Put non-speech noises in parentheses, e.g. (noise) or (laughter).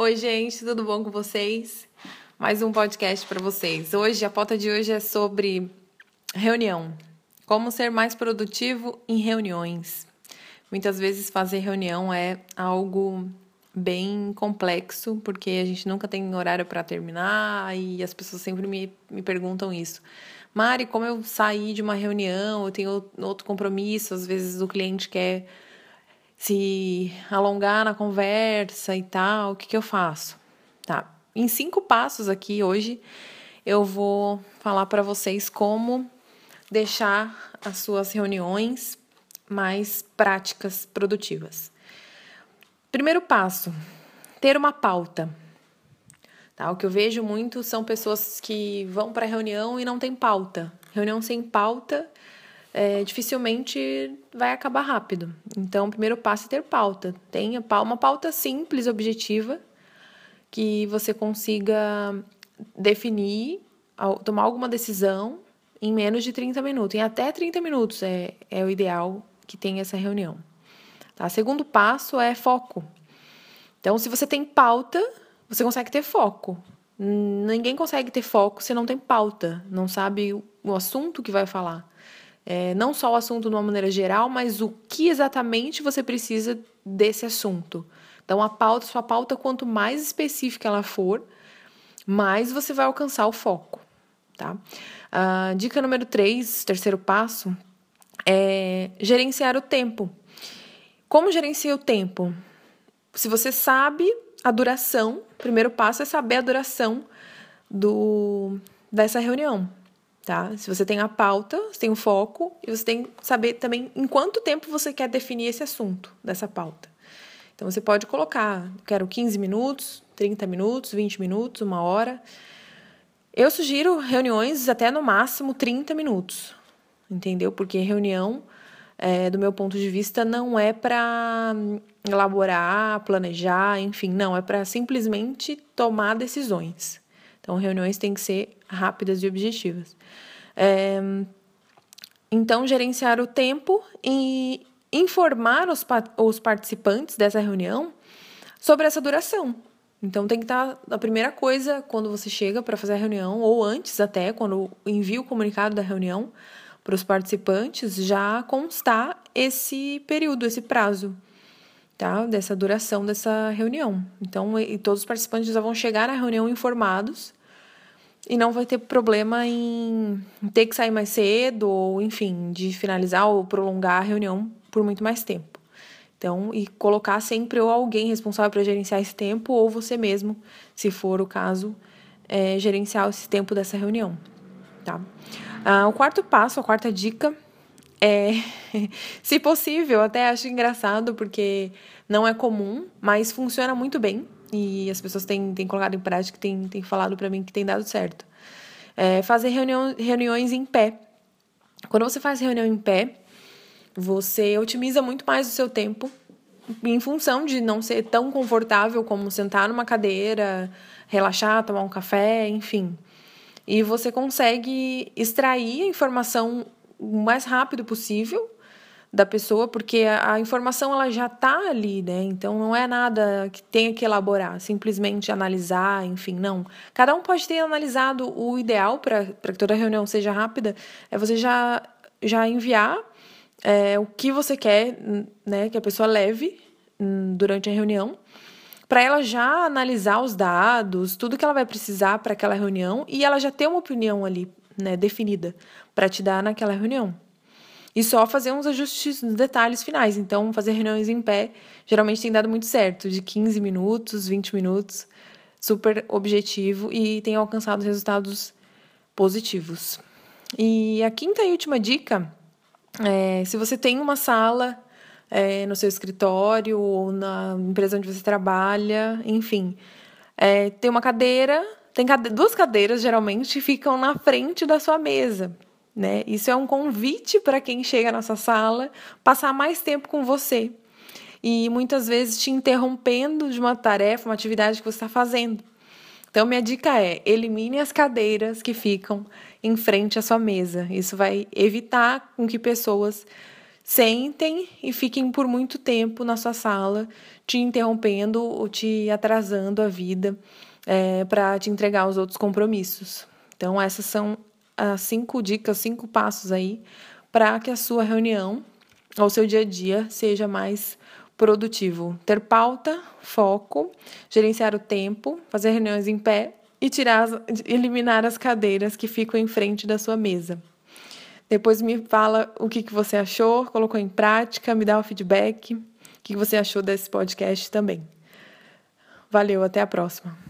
Oi, gente, tudo bom com vocês? Mais um podcast para vocês. Hoje, a pauta de hoje é sobre reunião. Como ser mais produtivo em reuniões. Muitas vezes fazer reunião é algo bem complexo, porque a gente nunca tem horário para terminar e as pessoas sempre me, me perguntam isso. Mari, como eu saí de uma reunião, eu tenho outro compromisso, às vezes o cliente quer se alongar na conversa e tal, o que, que eu faço? Tá. Em cinco passos aqui hoje eu vou falar para vocês como deixar as suas reuniões mais práticas, produtivas. Primeiro passo: ter uma pauta. Tá? O que eu vejo muito são pessoas que vão para reunião e não tem pauta. Reunião sem pauta é, dificilmente vai acabar rápido. Então, o primeiro passo é ter pauta. Tenha uma pauta simples, objetiva, que você consiga definir, tomar alguma decisão em menos de 30 minutos. Em até 30 minutos é, é o ideal que tenha essa reunião. Tá? Segundo passo é foco. Então, se você tem pauta, você consegue ter foco. Ninguém consegue ter foco se não tem pauta, não sabe o assunto que vai falar. É, não só o assunto de uma maneira geral, mas o que exatamente você precisa desse assunto. Então, a pauta, sua pauta, quanto mais específica ela for, mais você vai alcançar o foco, tá? Uh, dica número 3, terceiro passo, é gerenciar o tempo. Como gerencia o tempo? Se você sabe a duração, o primeiro passo é saber a duração do, dessa reunião tá? Se você tem a pauta, você tem o foco e você tem que saber também em quanto tempo você quer definir esse assunto dessa pauta. Então você pode colocar, quero 15 minutos, 30 minutos, 20 minutos, uma hora. Eu sugiro reuniões até no máximo 30 minutos, entendeu? Porque reunião, é, do meu ponto de vista, não é para elaborar, planejar, enfim, não, é para simplesmente tomar decisões. Então, reuniões têm que ser rápidas e objetivas. É, então, gerenciar o tempo e informar os, os participantes dessa reunião sobre essa duração. Então, tem que estar a primeira coisa quando você chega para fazer a reunião, ou antes até, quando envia o comunicado da reunião para os participantes, já constar esse período, esse prazo, tá? Dessa duração dessa reunião. Então, e todos os participantes já vão chegar na reunião informados e não vai ter problema em ter que sair mais cedo ou, enfim, de finalizar ou prolongar a reunião por muito mais tempo. Então, e colocar sempre ou alguém responsável para gerenciar esse tempo ou você mesmo, se for o caso, é, gerenciar esse tempo dessa reunião, tá? Ah, o quarto passo, a quarta dica é, (laughs) se possível, até acho engraçado porque não é comum, mas funciona muito bem e as pessoas têm, têm colocado em prática, têm, têm falado para mim que tem dado certo. É fazer reunião, reuniões em pé. Quando você faz reunião em pé, você otimiza muito mais o seu tempo em função de não ser tão confortável como sentar numa cadeira, relaxar, tomar um café, enfim. E você consegue extrair a informação o mais rápido possível da pessoa, porque a, a informação ela já está ali, né? Então não é nada que tenha que elaborar, simplesmente analisar, enfim, não. Cada um pode ter analisado o ideal para que toda reunião seja rápida, é você já, já enviar é, o que você quer né, que a pessoa leve durante a reunião, para ela já analisar os dados, tudo que ela vai precisar para aquela reunião e ela já ter uma opinião ali, né, definida para te dar naquela reunião e só fazer uns ajustes nos detalhes finais. Então, fazer reuniões em pé geralmente tem dado muito certo, de 15 minutos, 20 minutos, super objetivo e tem alcançado resultados positivos. E a quinta e última dica é: se você tem uma sala é, no seu escritório ou na empresa onde você trabalha, enfim, é, tem uma cadeira, tem cade duas cadeiras geralmente ficam na frente da sua mesa né? Isso é um convite para quem chega na sua sala passar mais tempo com você e muitas vezes te interrompendo de uma tarefa, uma atividade que você está fazendo. Então, minha dica é: elimine as cadeiras que ficam em frente à sua mesa. Isso vai evitar com que pessoas sentem e fiquem por muito tempo na sua sala, te interrompendo ou te atrasando a vida é, para te entregar os outros compromissos. Então, essas são as cinco dicas, cinco passos aí para que a sua reunião ou seu dia a dia seja mais produtivo. Ter pauta, foco, gerenciar o tempo, fazer reuniões em pé e tirar, eliminar as cadeiras que ficam em frente da sua mesa. Depois me fala o que, que você achou, colocou em prática, me dá o feedback, o que, que você achou desse podcast também. Valeu, até a próxima.